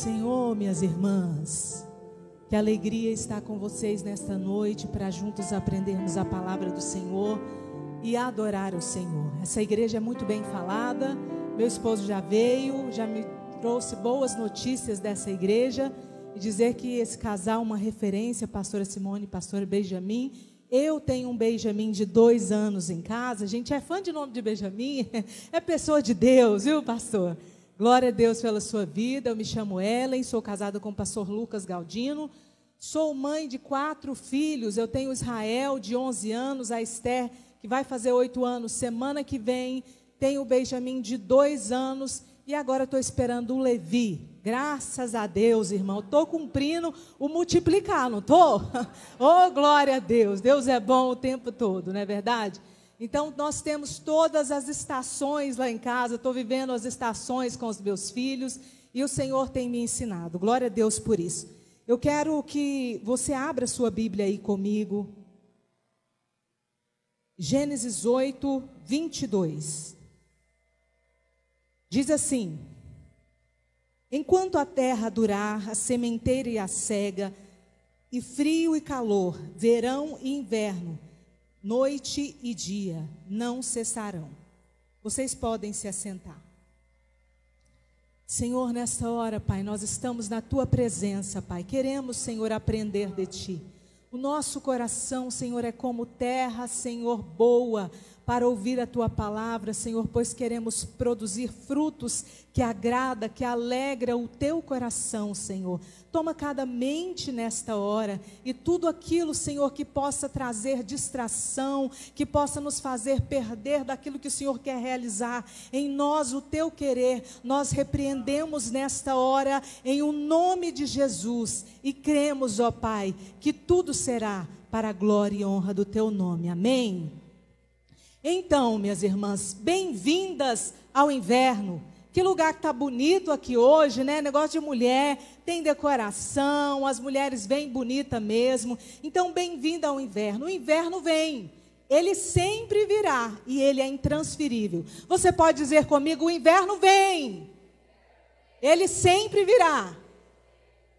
Senhor, minhas irmãs. Que alegria estar com vocês nesta noite para juntos aprendermos a palavra do Senhor e adorar o Senhor. Essa igreja é muito bem falada. Meu esposo já veio, já me trouxe boas notícias dessa igreja e dizer que esse casal, uma referência, pastora Simone e pastor Benjamin. Eu tenho um Benjamin de dois anos em casa. A gente é fã de nome de Benjamin, é pessoa de Deus, viu, pastor? Glória a Deus pela sua vida. Eu me chamo Ellen, sou casada com o pastor Lucas Galdino. Sou mãe de quatro filhos. Eu tenho Israel, de 11 anos, a Esther, que vai fazer oito anos semana que vem. Tenho o Benjamin, de dois anos. E agora estou esperando o Levi. Graças a Deus, irmão. Estou cumprindo o multiplicar, não estou? oh, glória a Deus. Deus é bom o tempo todo, não é verdade? Então, nós temos todas as estações lá em casa, estou vivendo as estações com os meus filhos, e o Senhor tem me ensinado. Glória a Deus por isso. Eu quero que você abra sua Bíblia aí comigo. Gênesis 8, 22. Diz assim: Enquanto a terra durar, a sementeira e a cega, e frio e calor, verão e inverno, noite e dia não cessarão. Vocês podem se assentar. Senhor, nesta hora, Pai, nós estamos na tua presença, Pai. Queremos, Senhor, aprender de ti. O nosso coração, Senhor, é como terra, Senhor, boa, para ouvir a tua palavra, Senhor, pois queremos produzir frutos que agrada, que alegra o teu coração, Senhor. Toma cada mente nesta hora e tudo aquilo, Senhor, que possa trazer distração, que possa nos fazer perder daquilo que o Senhor quer realizar em nós, o teu querer. Nós repreendemos nesta hora em o um nome de Jesus e cremos, ó Pai, que tudo será para a glória e honra do teu nome. Amém. Então, minhas irmãs, bem-vindas ao inverno. Que lugar que tá bonito aqui hoje, né? Negócio de mulher, tem decoração, as mulheres vêm bonita mesmo. Então, bem-vinda ao inverno. O inverno vem. Ele sempre virá e ele é intransferível. Você pode dizer comigo: o inverno vem. Ele sempre virá.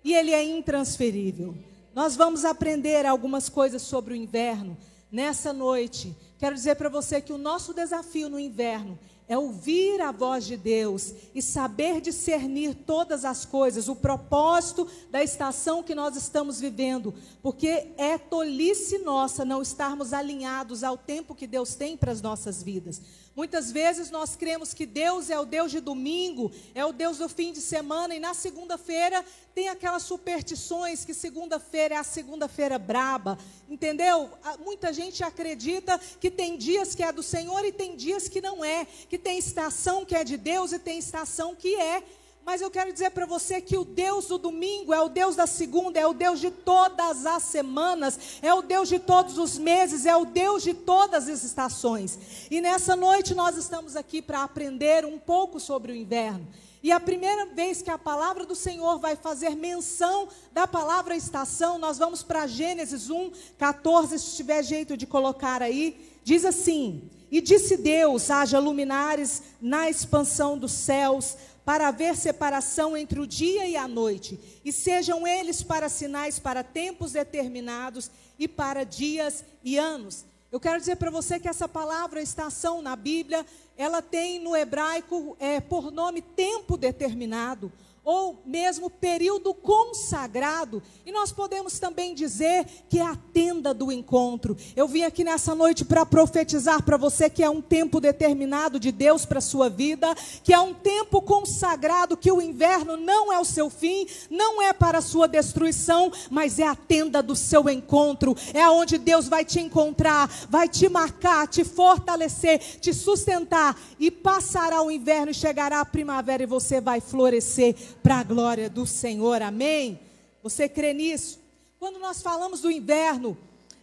E ele é intransferível. Nós vamos aprender algumas coisas sobre o inverno nessa noite. Quero dizer para você que o nosso desafio no inverno é ouvir a voz de Deus e saber discernir todas as coisas, o propósito da estação que nós estamos vivendo, porque é tolice nossa não estarmos alinhados ao tempo que Deus tem para as nossas vidas. Muitas vezes nós cremos que Deus é o Deus de domingo, é o Deus do fim de semana, e na segunda-feira tem aquelas superstições que segunda-feira é a segunda-feira braba, entendeu? Muita gente acredita que tem dias que é do Senhor e tem dias que não é, que tem estação que é de Deus e tem estação que é mas eu quero dizer para você que o Deus do domingo é o Deus da segunda, é o Deus de todas as semanas, é o Deus de todos os meses, é o Deus de todas as estações. E nessa noite nós estamos aqui para aprender um pouco sobre o inverno. E a primeira vez que a palavra do Senhor vai fazer menção da palavra estação, nós vamos para Gênesis 1, 14, se tiver jeito de colocar aí, diz assim: E disse Deus: haja luminares na expansão dos céus para haver separação entre o dia e a noite, e sejam eles para sinais para tempos determinados e para dias e anos. Eu quero dizer para você que essa palavra estação na Bíblia, ela tem no hebraico é, por nome tempo determinado ou mesmo período consagrado. E nós podemos também dizer que é a tenda do encontro. Eu vim aqui nessa noite para profetizar para você que é um tempo determinado de Deus para a sua vida, que é um tempo consagrado, que o inverno não é o seu fim, não é para a sua destruição, mas é a tenda do seu encontro. É aonde Deus vai te encontrar, vai te marcar, te fortalecer, te sustentar e passará o inverno e chegará a primavera e você vai florescer para a glória do Senhor. Amém? Você crê nisso? Quando nós falamos do inverno,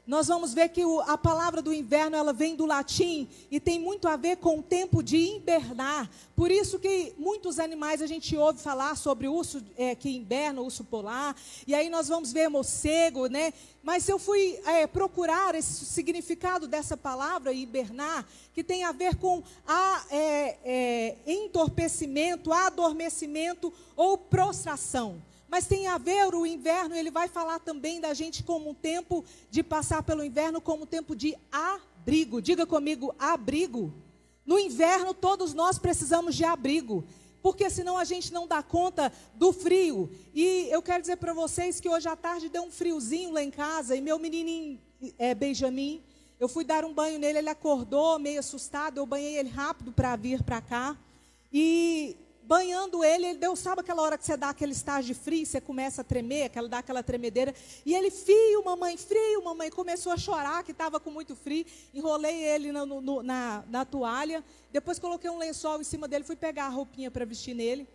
nós vamos ver que o, a palavra do inverno ela vem do latim e tem muito a ver com o tempo de invernar. Por isso que muitos animais a gente ouve falar sobre urso é, que inverna, urso polar. E aí nós vamos ver morcego, né? Mas eu fui é, procurar esse significado dessa palavra hibernar, que tem a ver com a, é, é entorpecimento, adormecimento ou prostração. Mas tem a ver o inverno, ele vai falar também da gente como um tempo de passar pelo inverno como um tempo de abrigo. Diga comigo, abrigo. No inverno todos nós precisamos de abrigo, porque senão a gente não dá conta do frio. E eu quero dizer para vocês que hoje à tarde deu um friozinho lá em casa e meu menininho é, Benjamin, eu fui dar um banho nele, ele acordou meio assustado, eu banhei ele rápido para vir para cá. E banhando ele, ele deu, sabe aquela hora que você dá aquele estágio de frio, você começa a tremer, aquela, dá aquela tremedeira, e ele, frio, mamãe, frio, mamãe, começou a chorar, que estava com muito frio, enrolei ele no, na, na toalha, depois coloquei um lençol em cima dele, fui pegar a roupinha para vestir nele,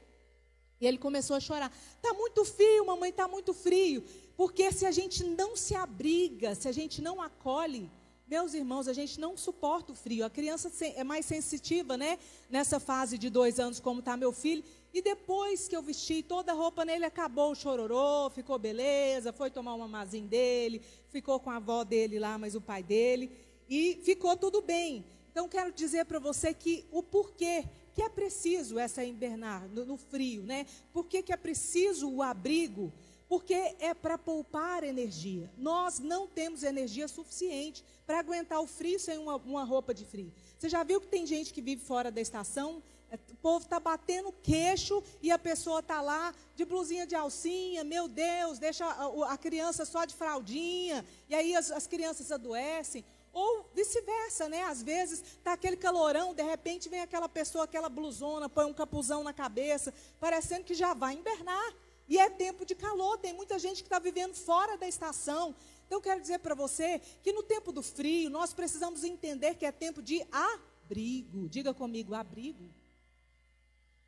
e ele começou a chorar, está muito frio, mamãe, está muito frio, porque se a gente não se abriga, se a gente não acolhe, meus irmãos, a gente não suporta o frio. A criança é mais sensitiva, né? Nessa fase de dois anos, como está meu filho. E depois que eu vesti toda a roupa nele, acabou o chororô, ficou beleza, foi tomar uma mazinha dele, ficou com a avó dele lá, mas o pai dele, e ficou tudo bem. Então, quero dizer para você que o porquê que é preciso essa invernar no, no frio, né? Por que, que é preciso o abrigo? Porque é para poupar energia. Nós não temos energia suficiente para aguentar o frio sem uma, uma, roupa de frio. Você já viu que tem gente que vive fora da estação? É, o povo está batendo queixo e a pessoa está lá de blusinha de alcinha, meu Deus, deixa a, a criança só de fraldinha, e aí as, as crianças adoecem. Ou vice-versa, né? Às vezes está aquele calorão, de repente vem aquela pessoa, aquela blusona, põe um capuzão na cabeça, parecendo que já vai invernar. E é tempo de calor, tem muita gente que está vivendo fora da estação. Então, quero dizer para você que no tempo do frio, nós precisamos entender que é tempo de abrigo. Diga comigo, abrigo.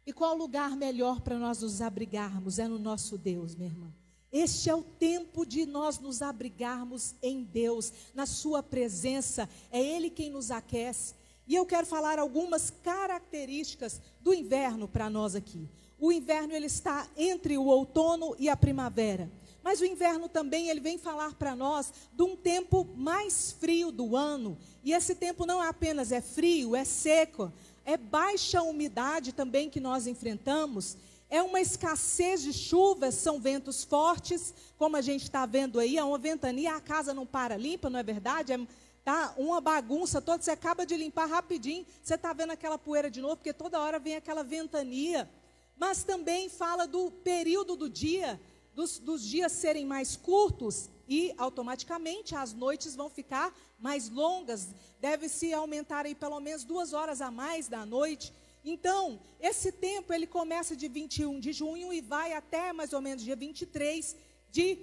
E qual lugar melhor para nós nos abrigarmos? É no nosso Deus, minha irmã. Este é o tempo de nós nos abrigarmos em Deus, na Sua presença. É Ele quem nos aquece. E eu quero falar algumas características do inverno para nós aqui. O inverno ele está entre o outono e a primavera. Mas o inverno também ele vem falar para nós de um tempo mais frio do ano. E esse tempo não apenas é frio, é seco, é baixa umidade também que nós enfrentamos. É uma escassez de chuvas, são ventos fortes, como a gente está vendo aí, é uma ventania, a casa não para limpa, não é verdade? É tá uma bagunça toda, você acaba de limpar rapidinho, você está vendo aquela poeira de novo, porque toda hora vem aquela ventania mas também fala do período do dia, dos, dos dias serem mais curtos e automaticamente as noites vão ficar mais longas. Deve-se aumentar aí pelo menos duas horas a mais da noite. Então, esse tempo ele começa de 21 de junho e vai até mais ou menos dia 23 de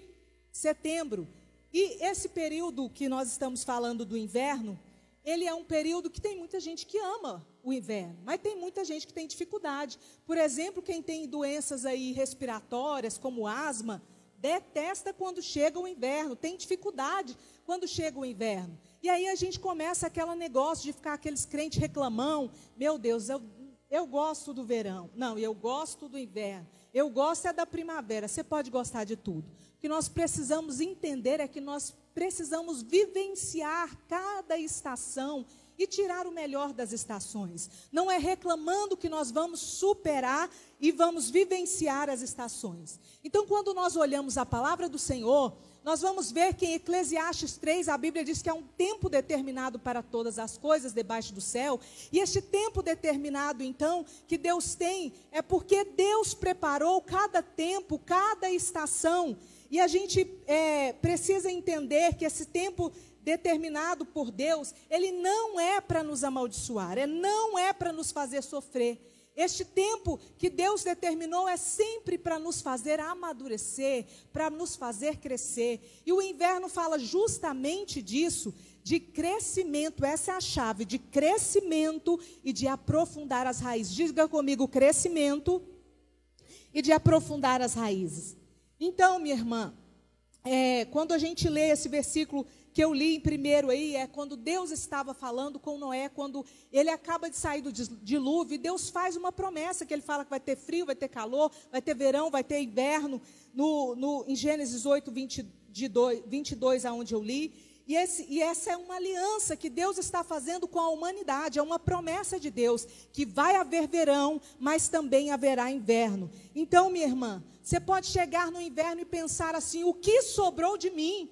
setembro. E esse período que nós estamos falando do inverno, ele é um período que tem muita gente que ama o inverno, mas tem muita gente que tem dificuldade. Por exemplo, quem tem doenças aí respiratórias, como asma, detesta quando chega o inverno, tem dificuldade quando chega o inverno. E aí a gente começa aquele negócio de ficar aqueles crentes reclamão, meu Deus, eu, eu gosto do verão. Não, eu gosto do inverno. Eu gosto é da primavera. Você pode gostar de tudo. O que nós precisamos entender é que nós precisamos vivenciar cada estação e tirar o melhor das estações. Não é reclamando que nós vamos superar e vamos vivenciar as estações. Então, quando nós olhamos a palavra do Senhor, nós vamos ver que em Eclesiastes 3 a Bíblia diz que há um tempo determinado para todas as coisas debaixo do céu, e este tempo determinado, então, que Deus tem, é porque Deus preparou cada tempo, cada estação, e a gente é, precisa entender que esse tempo determinado por Deus, ele não é para nos amaldiçoar, é não é para nos fazer sofrer. Este tempo que Deus determinou é sempre para nos fazer amadurecer, para nos fazer crescer. E o inverno fala justamente disso, de crescimento. Essa é a chave, de crescimento e de aprofundar as raízes. Diga comigo, crescimento e de aprofundar as raízes. Então, minha irmã, é, quando a gente lê esse versículo que eu li em primeiro aí é quando Deus estava falando com Noé, quando ele acaba de sair do dilúvio, e Deus faz uma promessa, que ele fala que vai ter frio, vai ter calor, vai ter verão, vai ter inverno, no, no, em Gênesis 8, 22, 22, aonde eu li. E, esse, e, essa é uma aliança que Deus está fazendo com a humanidade, é uma promessa de Deus, que vai haver verão, mas também haverá inverno. Então, minha irmã, você pode chegar no inverno e pensar assim: o que sobrou de mim?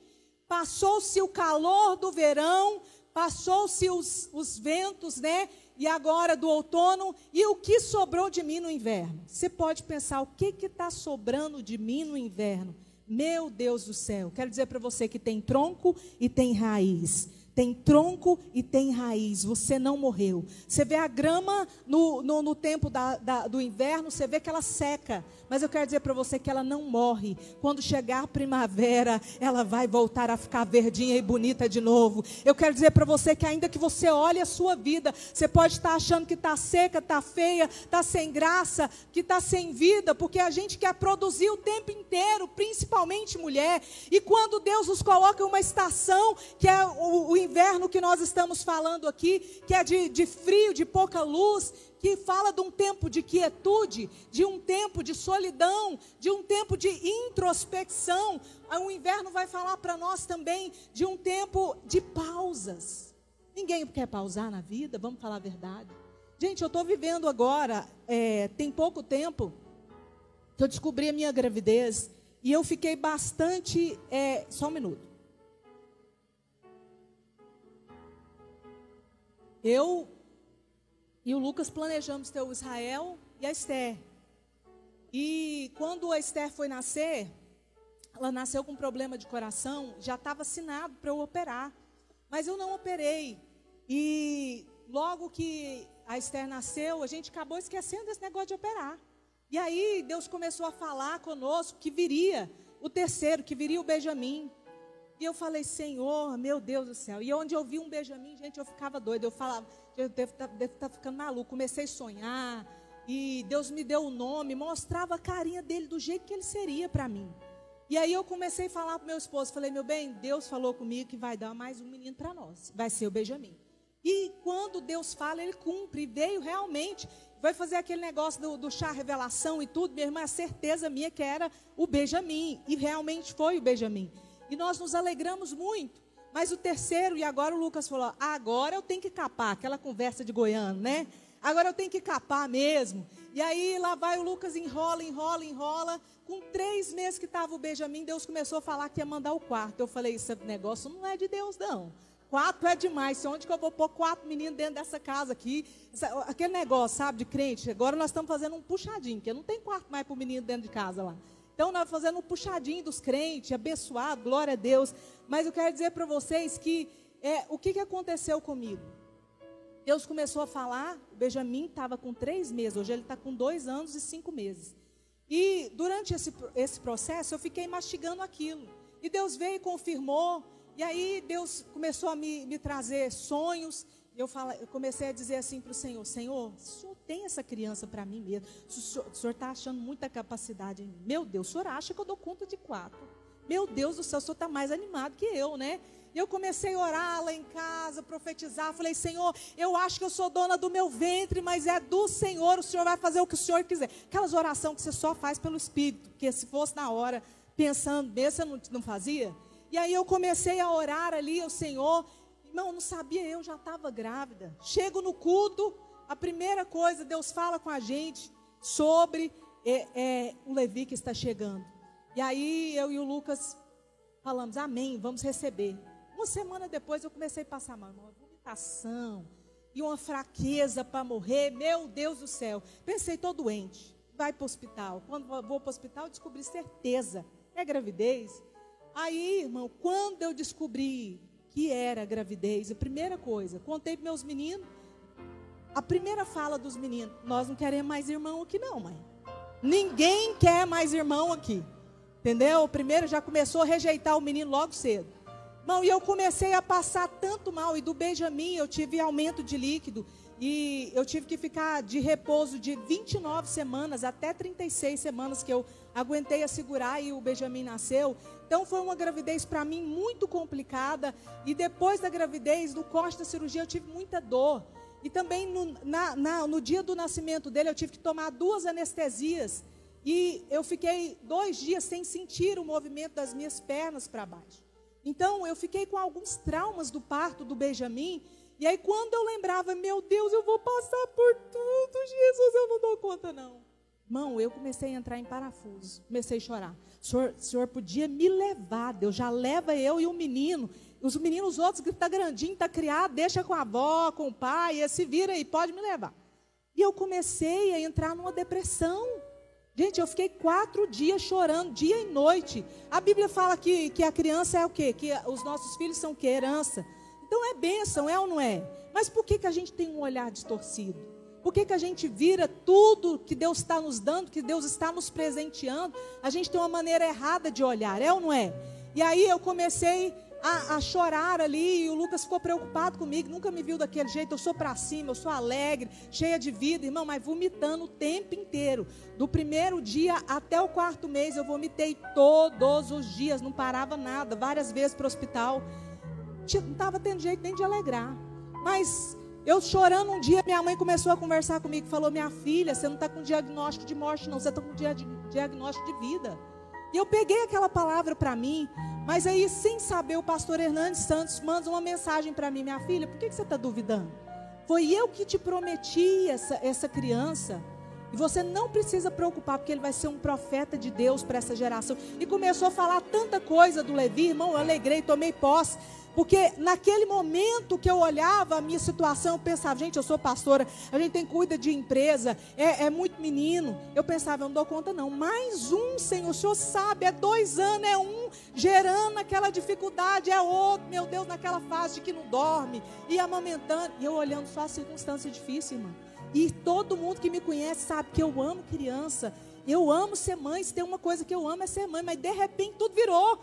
Passou-se o calor do verão, passou-se os, os ventos, né? E agora do outono, e o que sobrou de mim no inverno? Você pode pensar: o que está sobrando de mim no inverno? Meu Deus do céu, quero dizer para você que tem tronco e tem raiz tem tronco e tem raiz. Você não morreu. Você vê a grama no, no, no tempo da, da, do inverno, você vê que ela seca. Mas eu quero dizer para você que ela não morre. Quando chegar a primavera, ela vai voltar a ficar verdinha e bonita de novo. Eu quero dizer para você que ainda que você olhe a sua vida, você pode estar achando que está seca, está feia, está sem graça, que está sem vida, porque a gente quer produzir o tempo inteiro, principalmente mulher. E quando Deus nos coloca em uma estação que é o, o inverno que nós estamos falando aqui, que é de, de frio, de pouca luz, que fala de um tempo de quietude, de um tempo de solidão, de um tempo de introspecção. O inverno vai falar para nós também de um tempo de pausas. Ninguém quer pausar na vida, vamos falar a verdade. Gente, eu estou vivendo agora, é, tem pouco tempo, que eu descobri a minha gravidez. E eu fiquei bastante. É, só um minuto. Eu e o Lucas planejamos ter o Israel e a Esther. E quando a Esther foi nascer, ela nasceu com problema de coração, já estava assinado para eu operar. Mas eu não operei. E logo que a Esther nasceu, a gente acabou esquecendo desse negócio de operar. E aí Deus começou a falar conosco que viria o terceiro, que viria o Benjamim. E eu falei, Senhor, meu Deus do céu. E onde eu vi um Benjamin, gente, eu ficava doida. Eu falava, eu devo estar tá, tá ficando maluco. Comecei a sonhar. E Deus me deu o nome, mostrava a carinha dele do jeito que ele seria para mim. E aí eu comecei a falar para meu esposo, falei, meu bem, Deus falou comigo que vai dar mais um menino para nós. Vai ser o Benjamin. E quando Deus fala, ele cumpre. Veio realmente. Vai fazer aquele negócio do, do chá revelação e tudo. Minha irmã, a certeza minha que era o Benjamin. E realmente foi o Benjamin. E nós nos alegramos muito. Mas o terceiro, e agora o Lucas falou: agora eu tenho que capar, aquela conversa de goiano, né? Agora eu tenho que capar mesmo. E aí lá vai o Lucas, enrola, enrola, enrola. Com três meses que estava o Benjamin, Deus começou a falar que ia mandar o quarto. Eu falei: esse negócio não é de Deus, não. Quatro é demais. Onde que eu vou pôr quatro meninos dentro dessa casa aqui? Aquele negócio, sabe, de crente. Agora nós estamos fazendo um puxadinho, porque não tem quarto mais para o menino dentro de casa lá. Então, nós fazendo um puxadinho dos crentes, abençoado, glória a Deus. Mas eu quero dizer para vocês que é, o que, que aconteceu comigo? Deus começou a falar, o Benjamin estava com três meses, hoje ele está com dois anos e cinco meses. E durante esse, esse processo eu fiquei mastigando aquilo. E Deus veio e confirmou. E aí Deus começou a me, me trazer sonhos eu, falo, eu comecei a dizer assim para o Senhor: Senhor, Senhor tem essa criança para mim mesmo. O Senhor está achando muita capacidade em mim. Meu Deus, o Senhor acha que eu dou conta de quatro. Meu Deus do céu, o Senhor está mais animado que eu, né? Eu comecei a orar lá em casa, profetizar. Falei, Senhor, eu acho que eu sou dona do meu ventre, mas é do Senhor. O Senhor vai fazer o que o Senhor quiser. Aquelas orações que você só faz pelo Espírito, porque se fosse na hora, pensando mesmo, não, não fazia? E aí eu comecei a orar ali, o Senhor, Irmão, não sabia, eu já estava grávida. Chego no culto, a primeira coisa, Deus fala com a gente sobre é, é, o Levi que está chegando. E aí eu e o Lucas falamos, amém, vamos receber. Uma semana depois eu comecei a passar mal, uma vomitação e uma fraqueza para morrer. Meu Deus do céu. Pensei, estou doente. Vai para o hospital. Quando vou para o hospital, descobri certeza. É gravidez. Aí, irmão, quando eu descobri que era gravidez. A primeira coisa, contei para meus meninos. A primeira fala dos meninos: Nós não queremos mais irmão aqui, não, mãe. Ninguém quer mais irmão aqui. Entendeu? O primeiro já começou a rejeitar o menino logo cedo. Não, e eu comecei a passar tanto mal. E do Benjamin eu tive aumento de líquido. E eu tive que ficar de repouso de 29 semanas até 36 semanas que eu aguentei a segurar e o Benjamin nasceu. Então foi uma gravidez para mim muito complicada. E depois da gravidez, no corte da cirurgia, eu tive muita dor. E também no, na, na, no dia do nascimento dele, eu tive que tomar duas anestesias. E eu fiquei dois dias sem sentir o movimento das minhas pernas para baixo. Então eu fiquei com alguns traumas do parto do Benjamin. E aí quando eu lembrava, meu Deus, eu vou passar por tudo, Jesus, eu não dou conta não. Irmão, eu comecei a entrar em parafuso, comecei a chorar. O senhor, o senhor podia me levar, Deus já leva eu e o menino. Os meninos outros que está grandinho, está criado, deixa com a avó, com o pai, se vira aí, pode me levar. E eu comecei a entrar numa depressão. Gente, eu fiquei quatro dias chorando, dia e noite. A Bíblia fala que, que a criança é o quê? Que os nossos filhos são o quê? Herança. Então é bênção, é ou não é? Mas por que, que a gente tem um olhar distorcido? Por que, que a gente vira tudo que Deus está nos dando, que Deus está nos presenteando? A gente tem uma maneira errada de olhar, é ou não é? E aí eu comecei a, a, chorar ali, e o Lucas ficou preocupado comigo, nunca me viu daquele jeito, eu sou para cima, eu sou alegre, cheia de vida, irmão, mas vomitando o tempo inteiro. Do primeiro dia até o quarto mês, eu vomitei todos os dias, não parava nada, várias vezes para o hospital. Não estava tendo jeito nem de alegrar. Mas eu chorando um dia, minha mãe começou a conversar comigo, falou: Minha filha, você não está com diagnóstico de morte, não, você está com diagnóstico de vida. E eu peguei aquela palavra para mim, mas aí, sem saber, o pastor Hernandes Santos manda uma mensagem para mim: Minha filha, por que, que você está duvidando? Foi eu que te prometi essa, essa criança. E você não precisa preocupar, porque ele vai ser um profeta de Deus para essa geração. E começou a falar tanta coisa do Levi, irmão, eu alegrei, tomei posse. Porque naquele momento que eu olhava a minha situação, eu pensava, gente, eu sou pastora, a gente tem cuida de empresa, é, é, muito menino. Eu pensava, eu não dou conta, não. Mais um, Senhor, o Senhor sabe, é dois anos, é um gerando aquela dificuldade, é outro, meu Deus, naquela fase de que não dorme, e amamentando. E eu olhando só a circunstância difícil, irmão. E todo mundo que me conhece sabe que eu amo criança. Eu amo ser mãe. Se tem uma coisa que eu amo é ser mãe. Mas de repente tudo virou.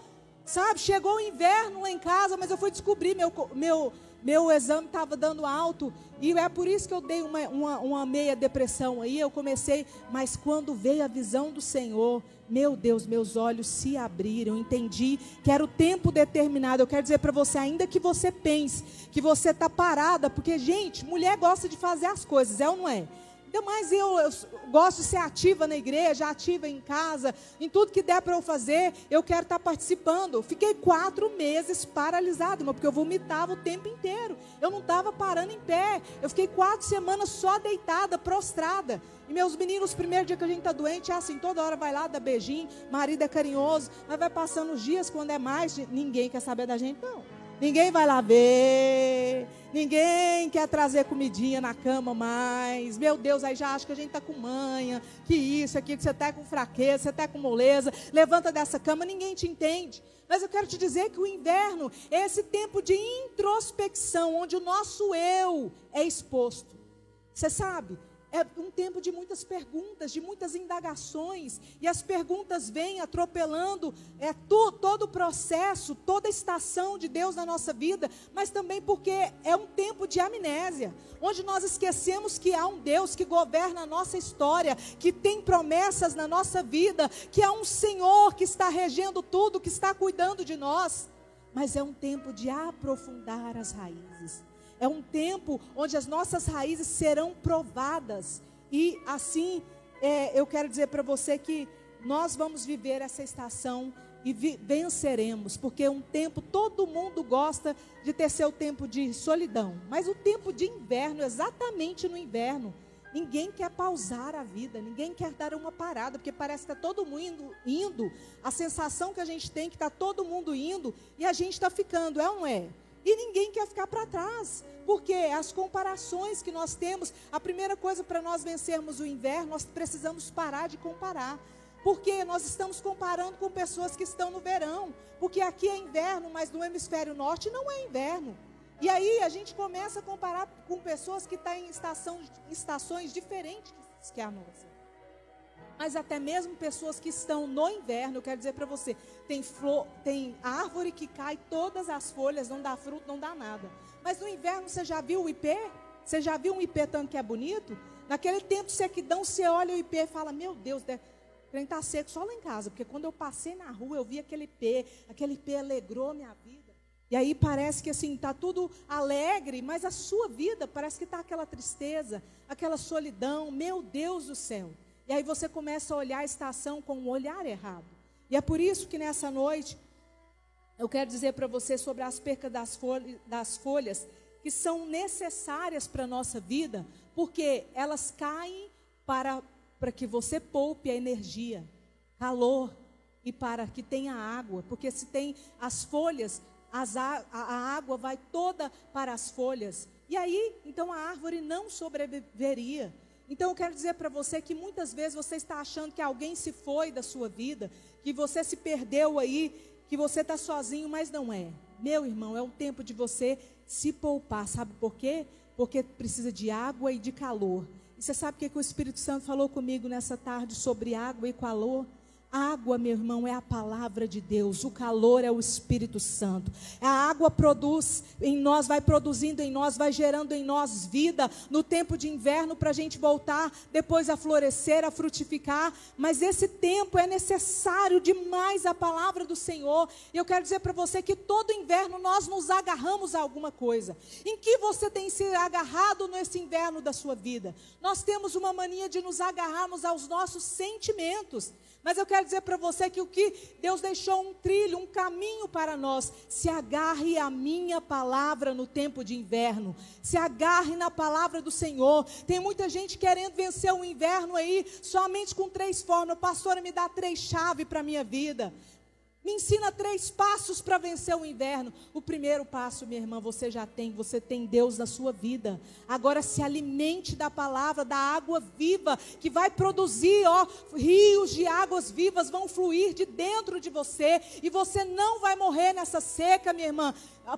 Sabe, chegou o inverno lá em casa, mas eu fui descobrir, meu, meu, meu exame estava dando alto. E é por isso que eu dei uma, uma, uma, meia depressão aí. Eu comecei, mas quando veio a visão do Senhor, meu Deus, meus olhos se abriram. Entendi que era o tempo determinado. Eu quero dizer para você, ainda que você pense que você está parada, porque, gente, mulher gosta de fazer as coisas, é ou não é? Ainda mais eu, eu, gosto de ser ativa na igreja, ativa em casa, em tudo que der para eu fazer, eu quero estar tá participando. Fiquei quatro meses paralisado, porque eu vomitava o tempo inteiro. Eu não estava parando em pé. Eu fiquei quatro semanas só deitada, prostrada. E meus meninos, primeiro dia que a gente está doente, é assim, toda hora vai lá, dá beijinho, marido é carinhoso, mas vai passando os dias, quando é mais, ninguém quer saber da gente, não. Ninguém vai lá ver. Ninguém quer trazer comidinha na cama mais. Meu Deus, aí já acha que a gente está com manha. Que isso aqui, que você está com fraqueza, você está com moleza. Levanta dessa cama, ninguém te entende. Mas eu quero te dizer que o inverno é esse tempo de introspecção, onde o nosso eu é exposto. Você sabe, é um tempo de muitas perguntas, de muitas indagações, e as perguntas vêm atropelando é, to, todo o processo, toda a estação de Deus na nossa vida, mas também porque é um tempo de amnésia, onde nós esquecemos que há um Deus que governa a nossa história, que tem promessas na nossa vida, que há um Senhor que está regendo tudo, que está cuidando de nós, mas é um tempo de aprofundar as raízes é um tempo onde as nossas raízes serão provadas. E assim, é, eu quero dizer para você que nós vamos viver essa estação e venceremos, porque é um tempo, todo mundo gosta de ter seu tempo de solidão, mas o tempo de inverno, exatamente no inverno, ninguém quer pausar a vida, ninguém quer dar uma parada, porque parece que está todo mundo indo, a sensação que a gente tem é que está todo mundo indo e a gente está ficando, é ou não é? E ninguém quer ficar para trás, porque as comparações que nós temos, a primeira coisa para nós vencermos o inverno, nós precisamos parar de comparar. Porque nós estamos comparando com pessoas que estão no verão. Porque aqui é inverno, mas no hemisfério norte não é inverno. E aí a gente começa a comparar com pessoas que estão em estação, estações diferentes que a nossa mas até mesmo pessoas que estão no inverno, eu quero dizer para você, tem flor, tem árvore que cai, todas as folhas, não dá fruto, não dá nada. Mas no inverno você já viu o ipê? Você já viu um ipê tanto que é bonito? Naquele tempo de sequidão, você olha o ipê e fala, meu Deus, O trem está seco só lá em casa, porque quando eu passei na rua, eu vi aquele pé, aquele pé alegrou minha vida. E aí parece que assim, está tudo alegre, mas a sua vida parece que está aquela tristeza, aquela solidão, meu Deus do céu. E aí você começa a olhar a estação com um olhar errado. E é por isso que nessa noite, eu quero dizer para você sobre as percas das folhas, das folhas que são necessárias para a nossa vida, porque elas caem para, para que você poupe a energia, calor e para que tenha água, porque se tem as folhas, as, a, a água vai toda para as folhas. E aí, então a árvore não sobreviveria. Então eu quero dizer para você que muitas vezes você está achando que alguém se foi da sua vida, que você se perdeu aí, que você está sozinho, mas não é. Meu irmão, é o tempo de você se poupar. Sabe por quê? Porque precisa de água e de calor. E você sabe o que, que o Espírito Santo falou comigo nessa tarde sobre água e calor? Água, meu irmão, é a palavra de Deus, o calor é o Espírito Santo. A água produz em nós, vai produzindo em nós, vai gerando em nós vida no tempo de inverno para a gente voltar depois a florescer, a frutificar. Mas esse tempo é necessário demais a palavra do Senhor. E eu quero dizer para você que todo inverno nós nos agarramos a alguma coisa. Em que você tem se agarrado nesse inverno da sua vida? Nós temos uma mania de nos agarrarmos aos nossos sentimentos. Mas eu quero dizer para você que o que Deus deixou um trilho, um caminho para nós. Se agarre à minha palavra no tempo de inverno. Se agarre na palavra do Senhor. Tem muita gente querendo vencer o inverno aí somente com três formas. Pastora, me dá três chaves para a minha vida. Me ensina três passos para vencer o inverno. O primeiro passo, minha irmã, você já tem, você tem Deus na sua vida. Agora se alimente da palavra, da água viva, que vai produzir, ó, rios de águas vivas vão fluir de dentro de você, e você não vai morrer nessa seca, minha irmã.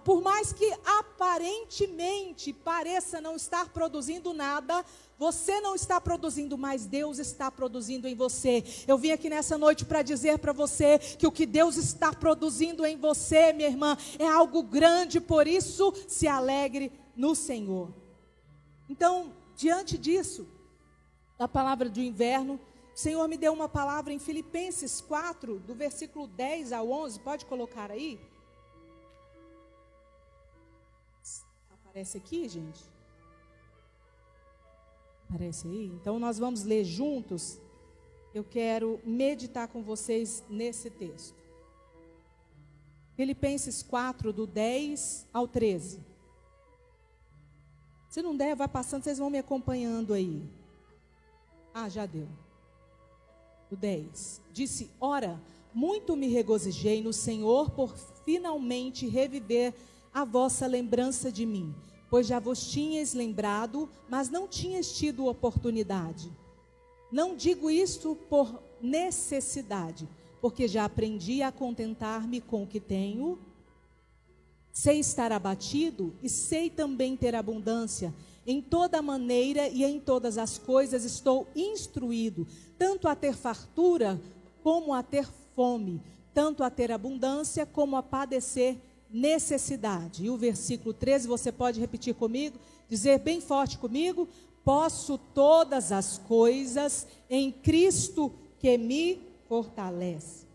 Por mais que aparentemente pareça não estar produzindo nada, você não está produzindo, mas Deus está produzindo em você. Eu vim aqui nessa noite para dizer para você que o que Deus está produzindo em você, minha irmã, é algo grande, por isso se alegre no Senhor. Então, diante disso, da palavra do inverno, o Senhor me deu uma palavra em Filipenses 4, do versículo 10 ao 11, pode colocar aí? Aparece aqui, gente? Aparece aí? Então nós vamos ler juntos. Eu quero meditar com vocês nesse texto. Filipenses 4, do 10 ao 13. Se não der, vai passando, vocês vão me acompanhando aí. Ah, já deu. O 10. Disse: Ora, muito me regozijei no Senhor por finalmente reviver a vossa lembrança de mim pois já vos tinhas lembrado, mas não tinhas tido oportunidade. Não digo isto por necessidade, porque já aprendi a contentar-me com o que tenho. Sei estar abatido e sei também ter abundância. Em toda maneira e em todas as coisas estou instruído, tanto a ter fartura como a ter fome, tanto a ter abundância como a padecer necessidade. E o versículo 13, você pode repetir comigo, dizer bem forte comigo: posso todas as coisas em Cristo que me fortalece.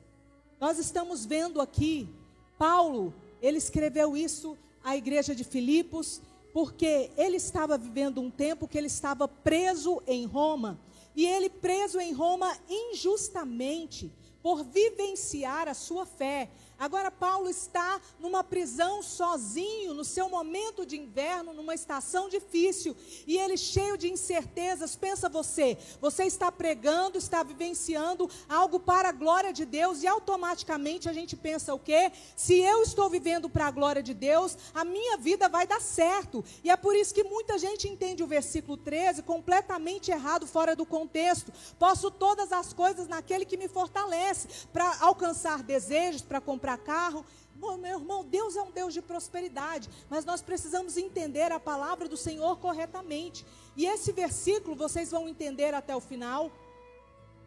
Nós estamos vendo aqui, Paulo, ele escreveu isso à igreja de Filipos, porque ele estava vivendo um tempo que ele estava preso em Roma, e ele preso em Roma injustamente, por vivenciar a sua fé, Agora, Paulo está numa prisão sozinho, no seu momento de inverno, numa estação difícil, e ele cheio de incertezas. Pensa você, você está pregando, está vivenciando algo para a glória de Deus, e automaticamente a gente pensa o quê? Se eu estou vivendo para a glória de Deus, a minha vida vai dar certo. E é por isso que muita gente entende o versículo 13 completamente errado, fora do contexto. Posso todas as coisas naquele que me fortalece, para alcançar desejos, para comprar comprar carro. Meu irmão, Deus é um Deus de prosperidade, mas nós precisamos entender a palavra do Senhor corretamente. E esse versículo vocês vão entender até o final.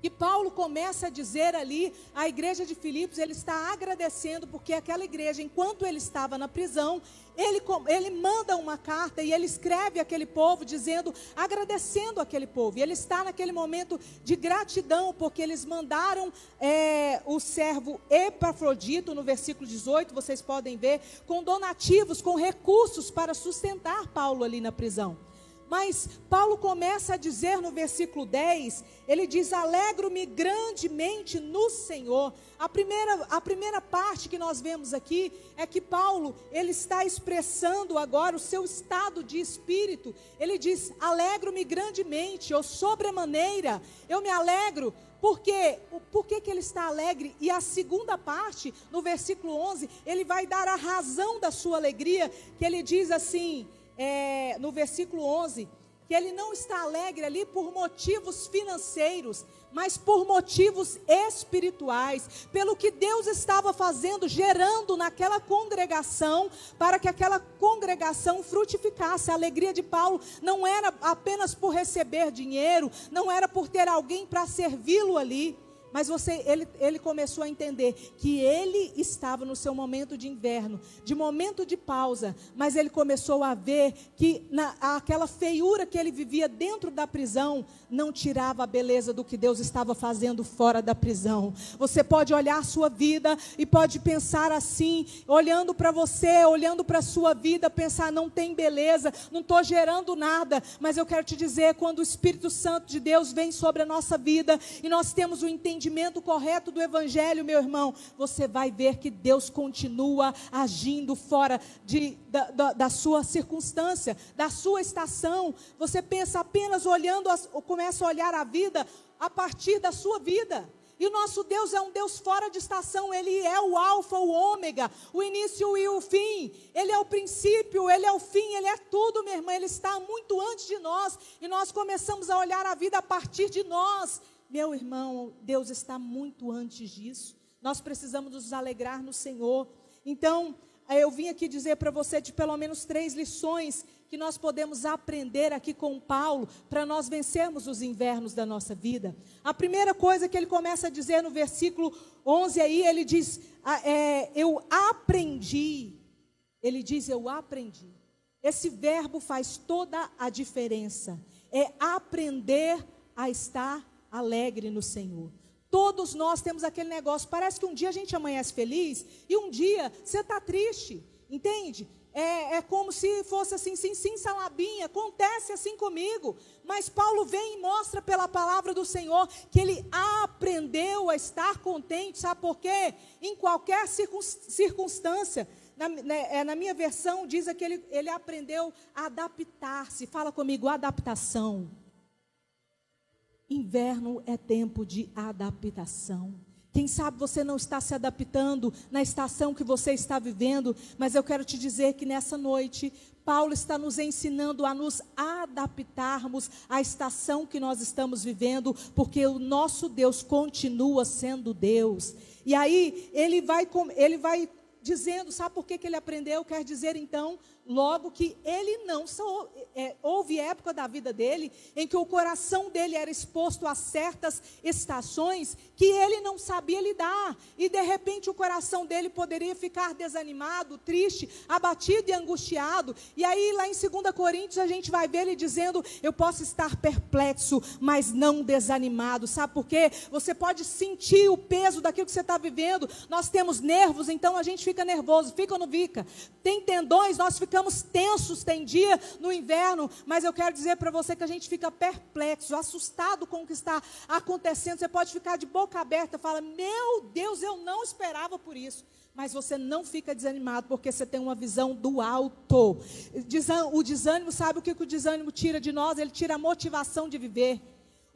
E Paulo começa a dizer ali, a igreja de Filipos, ele está agradecendo, porque aquela igreja, enquanto ele estava na prisão, ele, ele manda uma carta e ele escreve aquele povo, dizendo, agradecendo aquele povo. E ele está naquele momento de gratidão, porque eles mandaram é, o servo Epafrodito, no versículo 18, vocês podem ver, com donativos, com recursos para sustentar Paulo ali na prisão. Mas Paulo começa a dizer no versículo 10, ele diz: Alegro-me grandemente no Senhor. A primeira, a primeira parte que nós vemos aqui é que Paulo, ele está expressando agora o seu estado de espírito. Ele diz: Alegro-me grandemente, ou sobremaneira, eu me alegro. Porque, por que, que ele está alegre? E a segunda parte, no versículo 11, ele vai dar a razão da sua alegria, que ele diz assim: é, no versículo 11, que ele não está alegre ali por motivos financeiros, mas por motivos espirituais, pelo que Deus estava fazendo, gerando naquela congregação, para que aquela congregação frutificasse. A alegria de Paulo não era apenas por receber dinheiro, não era por ter alguém para servi-lo ali mas você, ele, ele começou a entender que ele estava no seu momento de inverno, de momento de pausa, mas ele começou a ver que na, aquela feiura que ele vivia dentro da prisão não tirava a beleza do que Deus estava fazendo fora da prisão. Você pode olhar a sua vida e pode pensar assim, olhando para você, olhando para a sua vida, pensar: não tem beleza, não estou gerando nada, mas eu quero te dizer: quando o Espírito Santo de Deus vem sobre a nossa vida e nós temos o entendimento, entendimento correto do Evangelho, meu irmão, você vai ver que Deus continua agindo fora de, da, da, da sua circunstância, da sua estação. Você pensa apenas olhando, começa a olhar a vida a partir da sua vida. E o nosso Deus é um Deus fora de estação, Ele é o Alfa, o Ômega, o início e o fim. Ele é o princípio, Ele é o fim, Ele é tudo, minha irmã. Ele está muito antes de nós. E nós começamos a olhar a vida a partir de nós. Meu irmão, Deus está muito antes disso. Nós precisamos nos alegrar no Senhor. Então, eu vim aqui dizer para você de pelo menos três lições que nós podemos aprender aqui com Paulo para nós vencermos os invernos da nossa vida. A primeira coisa que ele começa a dizer no versículo 11 aí, ele diz: é, Eu aprendi. Ele diz: Eu aprendi. Esse verbo faz toda a diferença. É aprender a estar alegre no Senhor. Todos nós temos aquele negócio, parece que um dia a gente amanhece feliz e um dia você está triste, entende? É, é, como se fosse assim, sim, sim, salabinha, acontece assim comigo. Mas Paulo vem e mostra pela palavra do Senhor que ele aprendeu a estar contente, sabe por quê? Em qualquer circunstância. Na, né, é, na minha versão diz que ele, ele aprendeu a adaptar-se. Fala comigo, adaptação. Inverno é tempo de adaptação. Quem sabe você não está se adaptando na estação que você está vivendo, mas eu quero te dizer que nessa noite, Paulo está nos ensinando a nos adaptarmos à estação que nós estamos vivendo, porque o nosso Deus continua sendo Deus. E aí, ele vai, ele vai dizendo, sabe por que, que ele aprendeu? Quer dizer então, logo que ele não é, houve época da vida dele em que o coração dele era exposto a certas estações que ele não sabia lidar e de repente o coração dele poderia ficar desanimado, triste, abatido e angustiado. E aí lá em 2 Coríntios a gente vai ver ele dizendo: "Eu posso estar perplexo, mas não desanimado". Sabe por quê? Você pode sentir o peso daquilo que você está vivendo. Nós temos nervos, então a gente fica nervoso, fica ou não fica? Tem tendões, nós ficamos ficamos tensos, tem dia no inverno, mas eu quero dizer para você que a gente fica perplexo, assustado com o que está acontecendo. Você pode ficar de boca aberta, fala: "Meu Deus, eu não esperava por isso" mas você não fica desanimado porque você tem uma visão do alto. O desânimo, sabe o que o desânimo tira de nós? Ele tira a motivação de viver.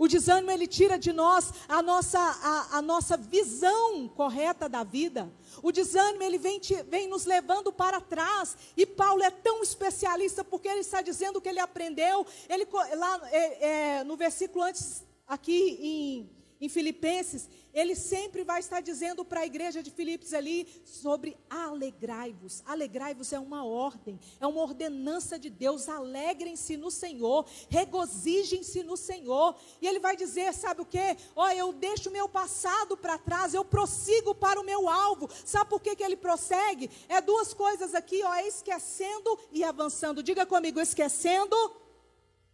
O desânimo ele tira de nós a nossa, a, a nossa visão correta da vida. O desânimo ele vem, te, vem nos levando para trás. E Paulo é tão especialista porque ele está dizendo que ele aprendeu. Ele lá é, é, no versículo antes aqui em em Filipenses, ele sempre vai estar dizendo para a igreja de Filipos ali sobre alegrai-vos. Alegrai-vos é uma ordem, é uma ordenança de Deus. Alegrem-se no Senhor, regozijem-se no Senhor. E ele vai dizer, sabe o que? Ó, oh, eu deixo o meu passado para trás, eu prossigo para o meu alvo. Sabe por que, que ele prossegue? É duas coisas aqui, ó, é esquecendo e avançando. Diga comigo, esquecendo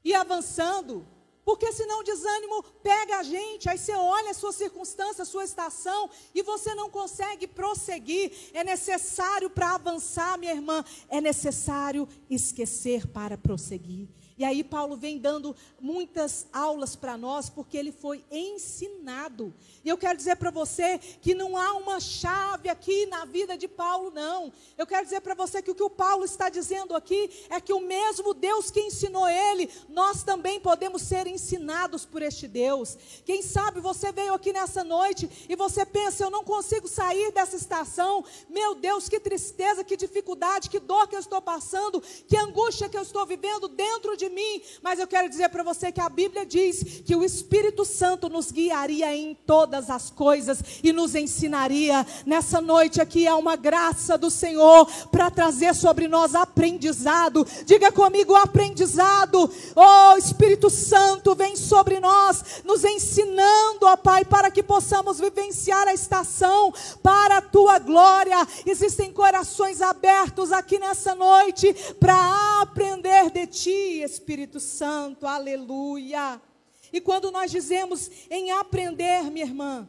e avançando. Porque senão o desânimo pega a gente, aí você olha a sua circunstância, a sua estação, e você não consegue prosseguir. É necessário para avançar, minha irmã, é necessário esquecer para prosseguir. E aí Paulo vem dando muitas aulas para nós, porque ele foi ensinado. E eu quero dizer para você que não há uma chave aqui na vida de Paulo, não. Eu quero dizer para você que o que o Paulo está dizendo aqui é que o mesmo Deus que ensinou ele, nós também podemos ser ensinados por este Deus. Quem sabe você veio aqui nessa noite e você pensa, eu não consigo sair dessa estação. Meu Deus, que tristeza, que dificuldade, que dor que eu estou passando, que angústia que eu estou vivendo dentro de de mim, mas eu quero dizer para você que a Bíblia diz que o Espírito Santo nos guiaria em todas as coisas e nos ensinaria. Nessa noite aqui há uma graça do Senhor para trazer sobre nós aprendizado. Diga comigo, aprendizado. Oh, Espírito Santo, vem sobre nós, nos ensinando, ó Pai, para que possamos vivenciar a estação para a tua glória. Existem corações abertos aqui nessa noite para aprender de ti, Santo, aleluia. E quando nós dizemos em aprender, minha irmã,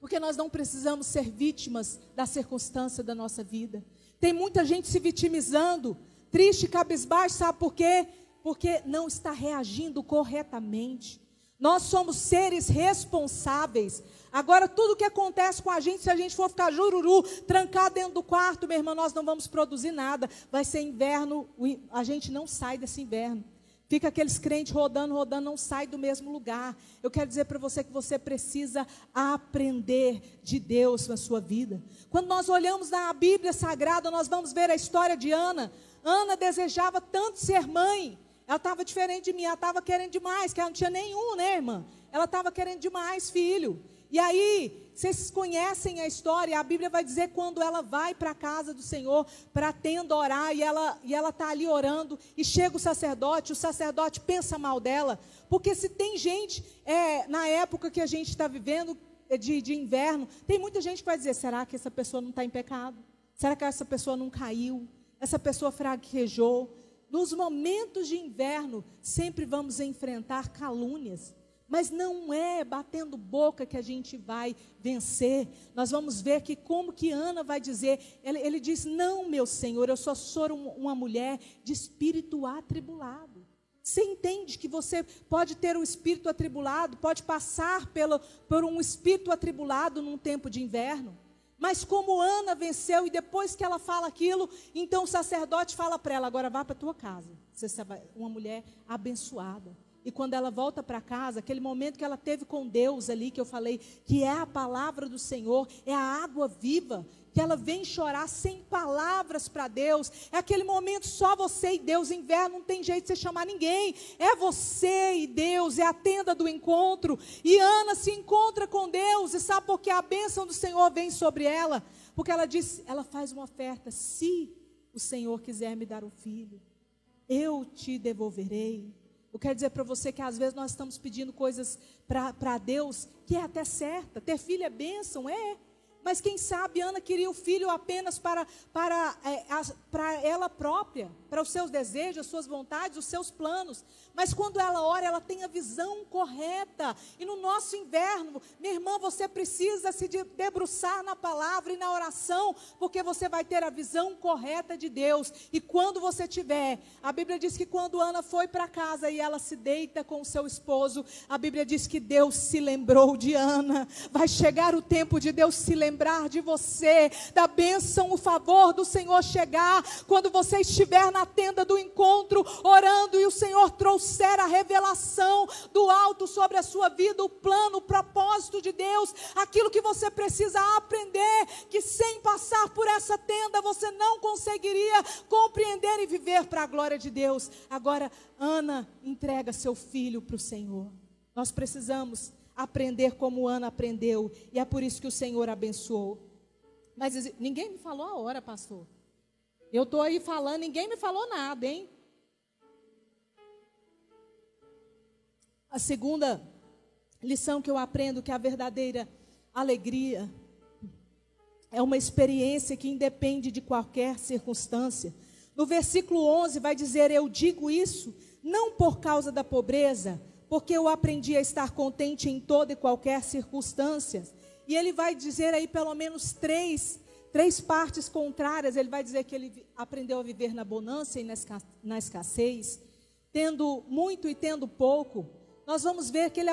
porque nós não precisamos ser vítimas da circunstância da nossa vida. Tem muita gente se vitimizando, triste, cabisbaixo, sabe por quê? Porque não está reagindo corretamente. Nós somos seres responsáveis. Agora, tudo que acontece com a gente, se a gente for ficar jururu, trancar dentro do quarto, minha irmã, nós não vamos produzir nada. Vai ser inverno, a gente não sai desse inverno. Fica aqueles crentes rodando, rodando, não sai do mesmo lugar. Eu quero dizer para você que você precisa aprender de Deus na sua vida. Quando nós olhamos na Bíblia Sagrada, nós vamos ver a história de Ana. Ana desejava tanto ser mãe. Ela estava diferente de mim, ela estava querendo demais, que ela não tinha nenhum, né, irmã? Ela estava querendo demais filho. E aí, vocês conhecem a história, a Bíblia vai dizer quando ela vai para a casa do Senhor, para a tenda orar, e ela e ela está ali orando, e chega o sacerdote, o sacerdote pensa mal dela, porque se tem gente, é, na época que a gente está vivendo, é, de, de inverno, tem muita gente que vai dizer, será que essa pessoa não está em pecado? Será que essa pessoa não caiu? Essa pessoa fraquejou? Nos momentos de inverno, sempre vamos enfrentar calúnias. Mas não é batendo boca que a gente vai vencer. Nós vamos ver que como que Ana vai dizer. Ele, ele diz: Não, meu Senhor, eu só sou uma mulher de espírito atribulado. Você entende que você pode ter um espírito atribulado, pode passar pelo, por um espírito atribulado num tempo de inverno. Mas como Ana venceu e depois que ela fala aquilo, então o sacerdote fala para ela: agora vá para tua casa. Você é uma mulher abençoada. E quando ela volta para casa, aquele momento que ela teve com Deus ali, que eu falei, que é a palavra do Senhor, é a água viva, que ela vem chorar sem palavras para Deus. É aquele momento só você e Deus. Inverno não tem jeito de você chamar ninguém. É você e Deus, é a tenda do encontro. E Ana se encontra com Deus e sabe por que a bênção do Senhor vem sobre ela? Porque ela diz, ela faz uma oferta, se o Senhor quiser me dar um filho, eu te devolverei. Eu quero dizer para você que às vezes nós estamos pedindo coisas para Deus que é até certa. Ter filho é bênção, é. Mas quem sabe Ana queria o filho apenas para, para, é, para ela própria, para os seus desejos, as suas vontades, os seus planos. Mas quando ela ora, ela tem a visão correta. E no nosso inverno, minha irmã, você precisa se debruçar na palavra e na oração, porque você vai ter a visão correta de Deus. E quando você tiver, a Bíblia diz que quando Ana foi para casa e ela se deita com o seu esposo, a Bíblia diz que Deus se lembrou de Ana. Vai chegar o tempo de Deus se lembrar lembrar de você, da bênção, o favor do Senhor chegar, quando você estiver na tenda do encontro, orando e o Senhor trouxer a revelação do alto sobre a sua vida, o plano, o propósito de Deus, aquilo que você precisa aprender, que sem passar por essa tenda você não conseguiria compreender e viver para a glória de Deus. Agora, Ana entrega seu filho para o Senhor. Nós precisamos aprender como Ana aprendeu. E é por isso que o Senhor abençoou. Mas ninguém me falou a hora, pastor. Eu estou aí falando, ninguém me falou nada, hein? A segunda lição que eu aprendo que a verdadeira alegria é uma experiência que independe de qualquer circunstância. No versículo 11 vai dizer: Eu digo isso não por causa da pobreza, porque eu aprendi a estar contente em toda e qualquer circunstância. E ele vai dizer aí pelo menos três, três partes contrárias. Ele vai dizer que ele aprendeu a viver na bonança e na escassez, tendo muito e tendo pouco. Nós vamos ver que ele,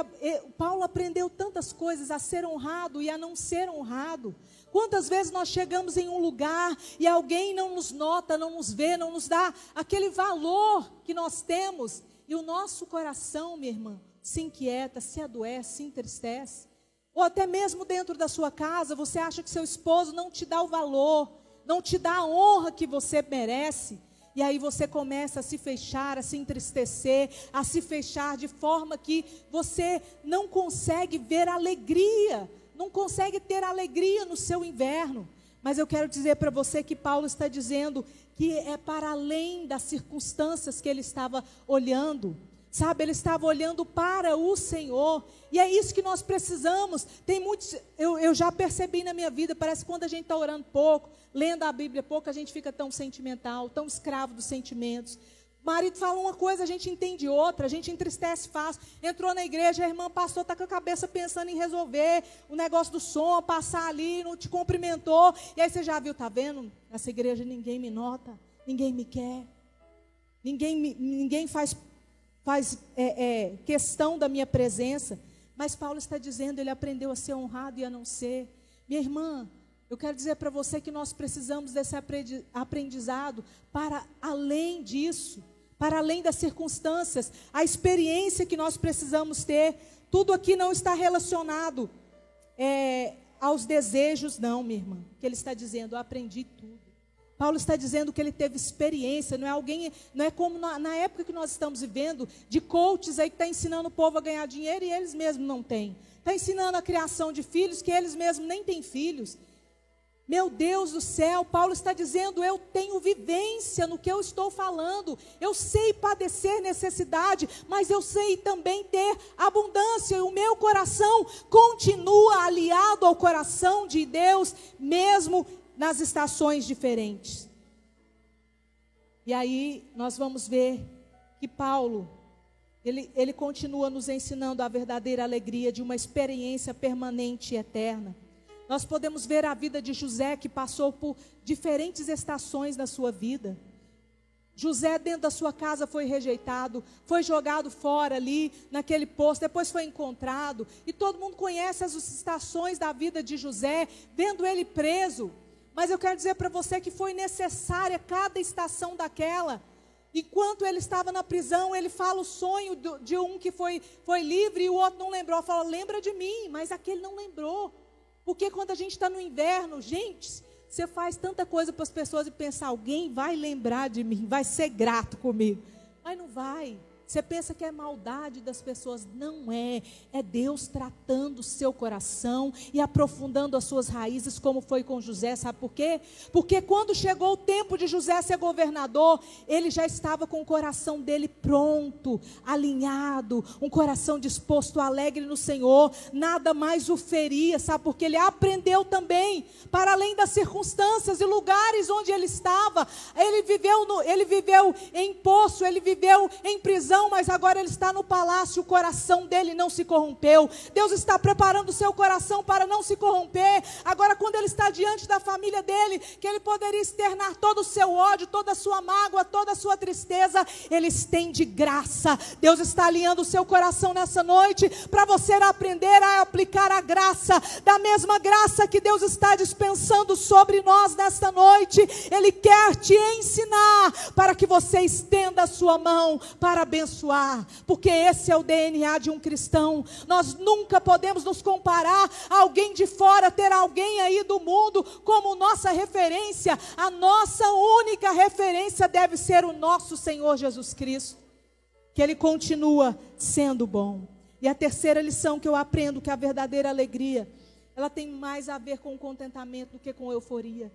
Paulo aprendeu tantas coisas a ser honrado e a não ser honrado. Quantas vezes nós chegamos em um lugar e alguém não nos nota, não nos vê, não nos dá aquele valor que nós temos, e o nosso coração, minha irmã, se inquieta, se adoece, se entristece. Ou até mesmo dentro da sua casa, você acha que seu esposo não te dá o valor, não te dá a honra que você merece. E aí você começa a se fechar, a se entristecer, a se fechar de forma que você não consegue ver alegria não consegue ter alegria no seu inverno. Mas eu quero dizer para você que Paulo está dizendo que é para além das circunstâncias que ele estava olhando. Sabe, ele estava olhando para o Senhor. E é isso que nós precisamos. Tem muitos, eu, eu já percebi na minha vida, parece que quando a gente está orando pouco, lendo a Bíblia pouco, a gente fica tão sentimental, tão escravo dos sentimentos. Marido fala uma coisa, a gente entende outra, a gente entristece fácil. Entrou na igreja, a irmã pastor está com a cabeça pensando em resolver o negócio do som, passar ali, não te cumprimentou. E aí você já viu, tá vendo? Nessa igreja ninguém me nota, ninguém me quer, ninguém, ninguém faz, faz é, é, questão da minha presença. Mas Paulo está dizendo, ele aprendeu a ser honrado e a não ser. Minha irmã, eu quero dizer para você que nós precisamos desse aprendizado para além disso para além das circunstâncias, a experiência que nós precisamos ter. Tudo aqui não está relacionado é, aos desejos, não, minha irmã. Que ele está dizendo, eu aprendi tudo. Paulo está dizendo que ele teve experiência, não é alguém, não é como na, na época que nós estamos vivendo, de coaches aí que está ensinando o povo a ganhar dinheiro e eles mesmos não têm. Está ensinando a criação de filhos que eles mesmos nem têm filhos. Meu Deus do céu, Paulo está dizendo: eu tenho vivência no que eu estou falando, eu sei padecer necessidade, mas eu sei também ter abundância, e o meu coração continua aliado ao coração de Deus, mesmo nas estações diferentes. E aí nós vamos ver que Paulo, ele, ele continua nos ensinando a verdadeira alegria de uma experiência permanente e eterna. Nós podemos ver a vida de José que passou por diferentes estações na sua vida. José, dentro da sua casa, foi rejeitado, foi jogado fora ali, naquele poço, depois foi encontrado. E todo mundo conhece as estações da vida de José, vendo ele preso. Mas eu quero dizer para você que foi necessária cada estação daquela. Enquanto ele estava na prisão, ele fala o sonho de um que foi, foi livre e o outro não lembrou. Fala, lembra de mim, mas aquele não lembrou. Porque quando a gente está no inverno, gente, você faz tanta coisa para as pessoas e pensa, alguém vai lembrar de mim, vai ser grato comigo. Mas não vai. Você pensa que é maldade das pessoas. Não é. É Deus tratando o seu coração e aprofundando as suas raízes, como foi com José. Sabe por quê? Porque quando chegou o tempo de José ser governador, ele já estava com o coração dele pronto, alinhado, um coração disposto, alegre no Senhor. Nada mais o feria, sabe? Porque ele aprendeu também, para além das circunstâncias e lugares onde ele estava. Ele viveu, no, ele viveu em poço, ele viveu em prisão prisão, mas agora ele está no palácio, o coração dele não se corrompeu. Deus está preparando o seu coração para não se corromper. Agora, quando ele está diante da família dele, que ele poderia externar todo o seu ódio, toda a sua mágoa, toda a sua tristeza, ele estende graça. Deus está alinhando o seu coração nessa noite para você aprender a aplicar a graça, da mesma graça que Deus está dispensando sobre nós nesta noite. Ele quer te ensinar para que você estenda a sua mão para abençoar abençoar, porque esse é o DNA de um cristão. Nós nunca podemos nos comparar a alguém de fora, ter alguém aí do mundo como nossa referência. A nossa única referência deve ser o nosso Senhor Jesus Cristo, que Ele continua sendo bom. E a terceira lição que eu aprendo, que é a verdadeira alegria, ela tem mais a ver com contentamento do que com euforia.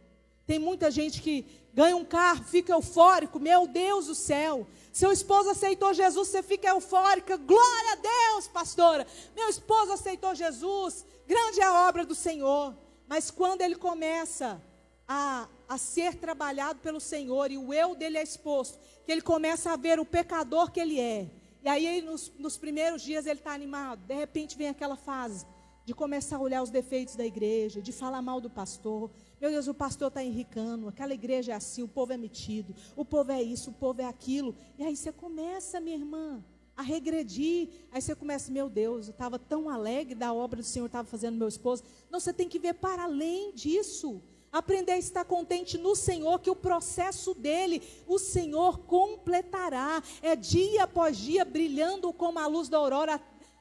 Tem muita gente que ganha um carro, fica eufórico, meu Deus do céu. Seu esposo aceitou Jesus, você fica eufórica, glória a Deus, pastora. Meu esposo aceitou Jesus, grande é a obra do Senhor. Mas quando ele começa a, a ser trabalhado pelo Senhor e o eu dele é exposto, que ele começa a ver o pecador que ele é. E aí, nos, nos primeiros dias, ele está animado. De repente, vem aquela fase de começar a olhar os defeitos da igreja, de falar mal do pastor. Meu Deus, o pastor está enricando, aquela igreja é assim, o povo é metido, o povo é isso, o povo é aquilo. E aí você começa, minha irmã, a regredir. Aí você começa, meu Deus, eu estava tão alegre da obra do Senhor, estava fazendo meu esposo. Não, você tem que ver para além disso. Aprender a estar contente no Senhor, que o processo dele, o Senhor completará. É dia após dia brilhando como a luz da aurora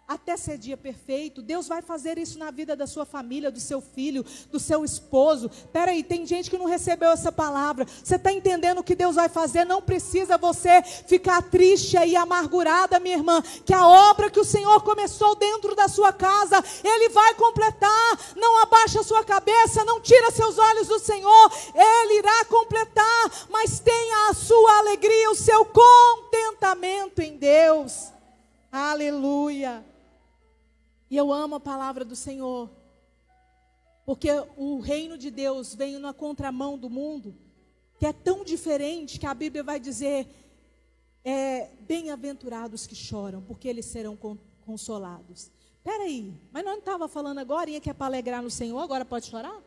até ser dia perfeito. Deus vai fazer isso na vida da sua família, do seu filho, do seu esposo. Peraí, tem gente que não recebeu essa palavra. Você está entendendo o que Deus vai fazer? Não precisa você ficar triste e amargurada, minha irmã, que a obra que o Senhor começou dentro da sua casa, Ele vai completar. Não abaixa a sua cabeça, não tira seus olhos do Senhor, Ele irá completar. Mas tenha a sua alegria, o seu contentamento em Deus. Aleluia. E eu amo a palavra do Senhor. Porque o reino de Deus vem na contramão do mundo, que é tão diferente que a Bíblia vai dizer: é, bem-aventurados que choram, porque eles serão consolados. Peraí, mas nós não estava falando agora que é para alegrar no Senhor, agora pode chorar?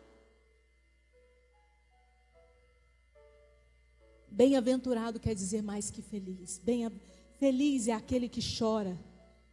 Bem-aventurado quer dizer mais que feliz. Bem, feliz é aquele que chora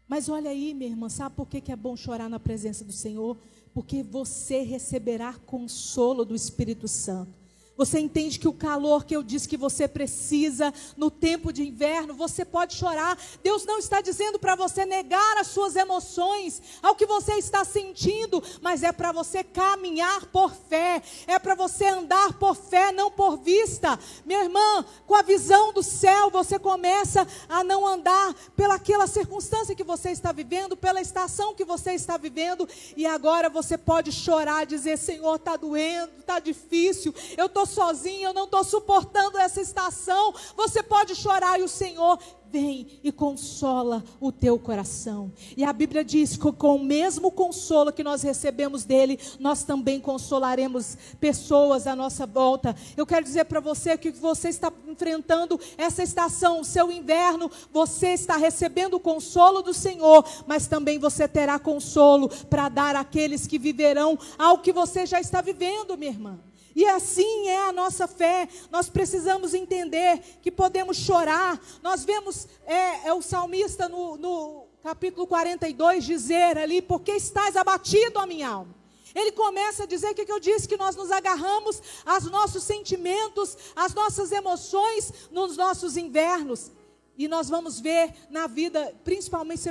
mas olha aí, minha irmã, sabe por que, é bom chorar na presença do Senhor? Porque você receberá consolo do Espírito Santo. Você entende que o calor que eu disse que você precisa no tempo de inverno, você pode chorar. Deus não está dizendo para você negar as suas emoções, ao que você está sentindo, mas é para você caminhar por fé, é para você andar por fé, não por vista. Minha irmã, com a visão do céu, você começa a não andar pelaquela circunstância que você está vivendo, pela estação que você está vivendo, e agora você pode chorar, dizer: Senhor, está doendo, está difícil, eu estou sozinho, eu não estou suportando essa estação. Você pode chorar e o Senhor vem e consola o teu coração. E a Bíblia diz que com o mesmo consolo que nós recebemos dele, nós também consolaremos pessoas à nossa volta. Eu quero dizer para você que você está enfrentando essa estação, o seu inverno, você está recebendo o consolo do Senhor, mas também você terá consolo para dar àqueles que viverão ao que você já está vivendo, minha irmã. E assim é a nossa fé. Nós precisamos entender que podemos chorar. Nós vemos é, é o salmista no, no capítulo 42 dizer ali: Porque estás abatido, a minha alma? Ele começa a dizer o que, que eu disse: que nós nos agarramos aos nossos sentimentos, às nossas emoções nos nossos invernos. E nós vamos ver na vida, principalmente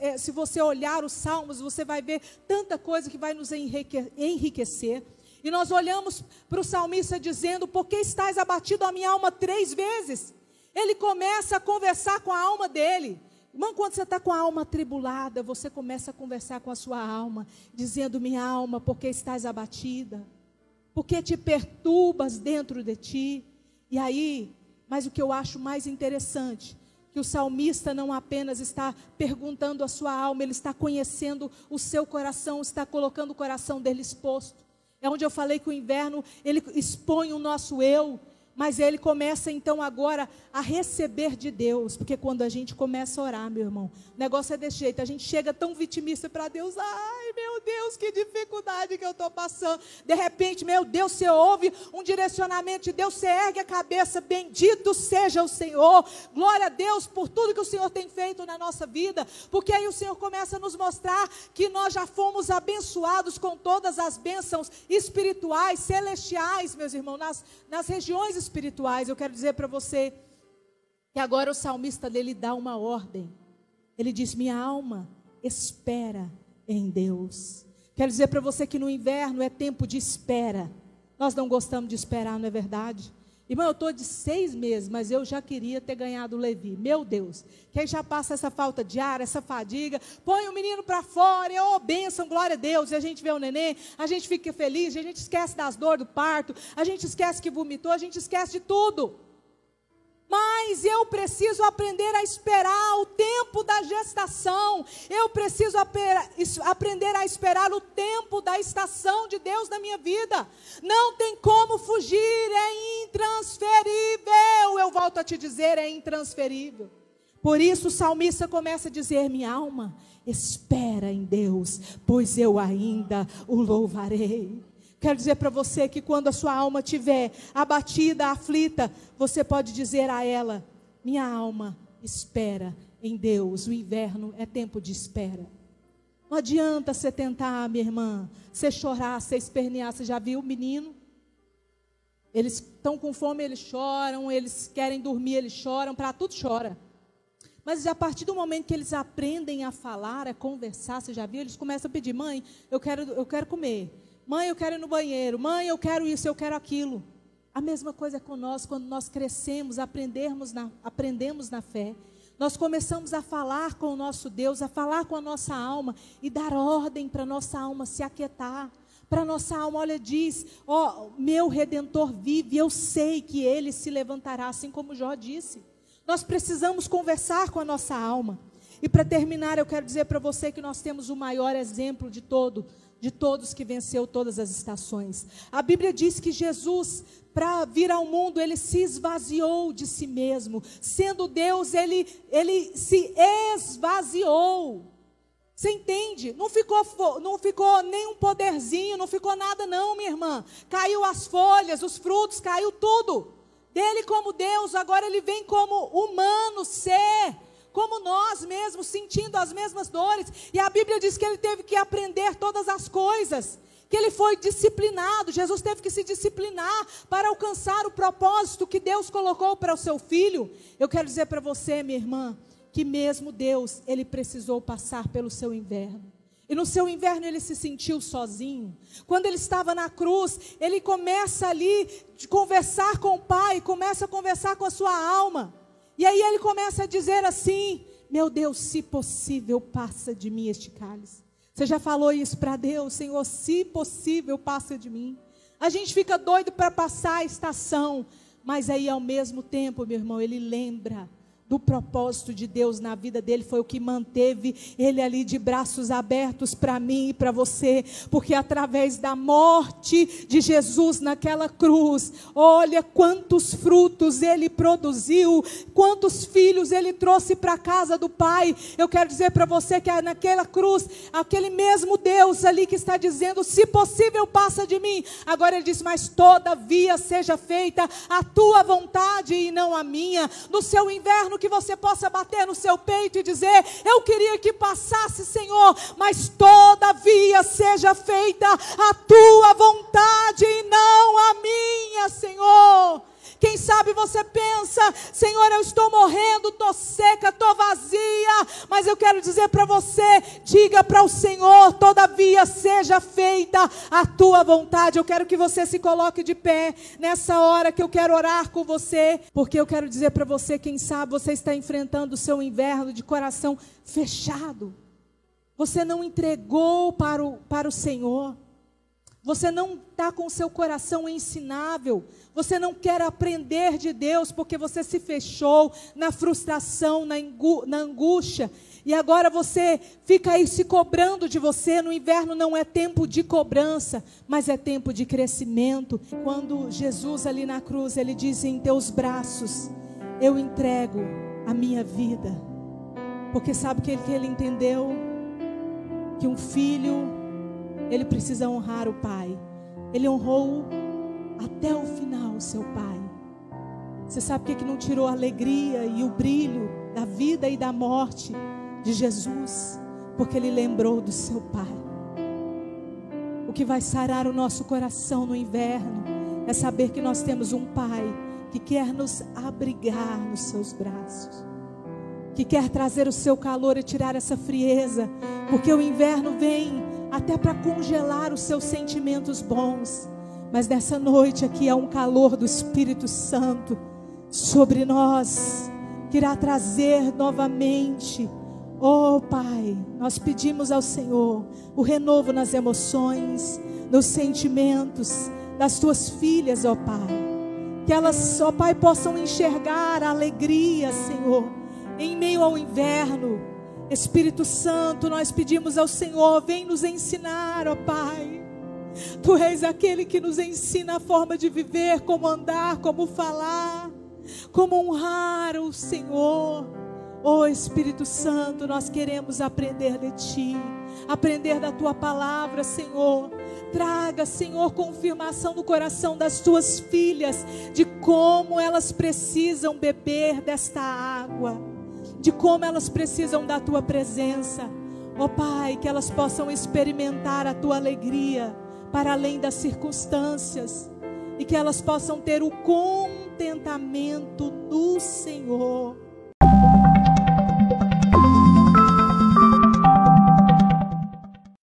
é, se você olhar os salmos, você vai ver tanta coisa que vai nos enriquecer. E nós olhamos para o salmista dizendo: Por que estás abatido a minha alma três vezes? Ele começa a conversar com a alma dele. Irmão, quando você está com a alma tribulada, você começa a conversar com a sua alma, dizendo: Minha alma, por que estás abatida? Por que te perturbas dentro de ti? E aí, mas o que eu acho mais interessante, que o salmista não apenas está perguntando a sua alma, ele está conhecendo o seu coração, está colocando o coração dele exposto. É onde eu falei que o inverno ele expõe o nosso eu, mas ele começa então agora a receber de Deus, porque quando a gente começa a orar, meu irmão, o negócio é desse jeito, a gente chega tão vitimista para Deus, ai meu Deus, que dificuldade que eu estou passando. De repente, meu Deus, você ouve um direcionamento de Deus, você ergue a cabeça, bendito seja o Senhor, glória a Deus por tudo que o Senhor tem feito na nossa vida, porque aí o Senhor começa a nos mostrar que nós já fomos abençoados com todas as bênçãos espirituais, celestiais, meus irmãos, nas, nas regiões espirituais. Eu quero dizer para você que agora o salmista dele dá uma ordem. Ele diz: Minha alma espera em Deus. Quero dizer para você que no inverno é tempo de espera. Nós não gostamos de esperar, não é verdade? Irmão, eu estou de seis meses, mas eu já queria ter ganhado o Levi. Meu Deus. Quem já passa essa falta de ar, essa fadiga, põe o menino para fora, e, oh, bênção, glória a Deus. E a gente vê o neném, a gente fica feliz, a gente esquece das dores do parto, a gente esquece que vomitou, a gente esquece de tudo. Mas eu preciso aprender a esperar o tempo da gestação. Eu preciso aprender a esperar o tempo da estação de Deus na minha vida. Não tem como fugir, é intransferível. Eu volto a te dizer, é intransferível. Por isso o salmista começa a dizer: Minha alma, espera em Deus, pois eu ainda o louvarei. Quero dizer para você que quando a sua alma estiver abatida, aflita, você pode dizer a ela: Minha alma espera em Deus. O inverno é tempo de espera. Não adianta você tentar, minha irmã, você chorar, você espernear. Você já viu o menino? Eles estão com fome, eles choram. Eles querem dormir, eles choram. Para tudo chora. Mas a partir do momento que eles aprendem a falar, a conversar, você já viu? Eles começam a pedir: Mãe, eu quero, eu quero comer. Mãe, eu quero ir no banheiro. Mãe, eu quero isso, eu quero aquilo. A mesma coisa é com nós, quando nós crescemos, aprendemos na, aprendemos na fé. Nós começamos a falar com o nosso Deus, a falar com a nossa alma e dar ordem para nossa alma se aquietar. Para nossa alma, olha, diz: Ó, oh, meu redentor vive, eu sei que ele se levantará, assim como Jó disse. Nós precisamos conversar com a nossa alma. E para terminar, eu quero dizer para você que nós temos o maior exemplo de todo, de todos que venceu todas as estações. A Bíblia diz que Jesus, para vir ao mundo, ele se esvaziou de si mesmo. Sendo Deus, ele, ele se esvaziou. Você entende? Não ficou, não ficou nem um poderzinho, não ficou nada, não, minha irmã. Caiu as folhas, os frutos, caiu tudo. Dele como Deus, agora ele vem como humano ser como nós mesmos, sentindo as mesmas dores. E a Bíblia diz que ele teve que aprender todas as coisas, que ele foi disciplinado. Jesus teve que se disciplinar para alcançar o propósito que Deus colocou para o seu filho. Eu quero dizer para você, minha irmã, que mesmo Deus, ele precisou passar pelo seu inverno. E no seu inverno ele se sentiu sozinho. Quando ele estava na cruz, ele começa ali de conversar com o Pai, começa a conversar com a sua alma. E aí ele começa a dizer assim: Meu Deus, se possível, passa de mim este cálice. Você já falou isso para Deus, Senhor, se possível, passa de mim. A gente fica doido para passar a estação, mas aí ao mesmo tempo, meu irmão, ele lembra do propósito de Deus na vida dele foi o que manteve ele ali de braços abertos para mim e para você, porque através da morte de Jesus naquela cruz, olha quantos frutos ele produziu, quantos filhos ele trouxe para a casa do Pai. Eu quero dizer para você que naquela cruz, aquele mesmo Deus ali que está dizendo: se possível, passa de mim. Agora ele diz: mas todavia seja feita a tua vontade e não a minha. No seu inverno que você possa bater no seu peito e dizer: Eu queria que passasse, Senhor, mas todavia seja feita a tua vontade e não a minha, Senhor. Quem sabe você pensa, Senhor, eu estou morrendo, estou seca, estou vazia. Mas eu quero dizer para você: diga para o Senhor, todavia seja feita a tua vontade. Eu quero que você se coloque de pé nessa hora que eu quero orar com você, porque eu quero dizer para você: quem sabe você está enfrentando o seu inverno de coração fechado. Você não entregou para o, para o Senhor. Você não está com o seu coração ensinável. Você não quer aprender de Deus porque você se fechou na frustração, na, na angústia. E agora você fica aí se cobrando de você. No inverno não é tempo de cobrança, mas é tempo de crescimento. Quando Jesus ali na cruz, ele diz: Em teus braços eu entrego a minha vida. Porque sabe ele, que ele entendeu? Que um filho ele precisa honrar o pai. Ele honrou até o final o seu pai. Você sabe por que não tirou a alegria e o brilho da vida e da morte de Jesus? Porque ele lembrou do seu pai. O que vai sarar o nosso coração no inverno é saber que nós temos um pai que quer nos abrigar nos seus braços, que quer trazer o seu calor e tirar essa frieza, porque o inverno vem até para congelar os seus sentimentos bons. Mas nessa noite aqui há um calor do Espírito Santo sobre nós, que irá trazer novamente. Oh Pai, nós pedimos ao Senhor o renovo nas emoções, nos sentimentos das tuas filhas, ó oh Pai. Que elas, ó oh Pai, possam enxergar a alegria, Senhor, em meio ao inverno. Espírito Santo, nós pedimos ao Senhor, vem nos ensinar, ó Pai. Tu és aquele que nos ensina a forma de viver, como andar, como falar, como honrar o Senhor. Oh Espírito Santo, nós queremos aprender de Ti, aprender da Tua palavra, Senhor. Traga, Senhor, confirmação no coração das tuas filhas de como elas precisam beber desta água, de como elas precisam da tua presença. Ó oh, Pai, que elas possam experimentar a tua alegria para além das circunstâncias e que elas possam ter o contentamento no Senhor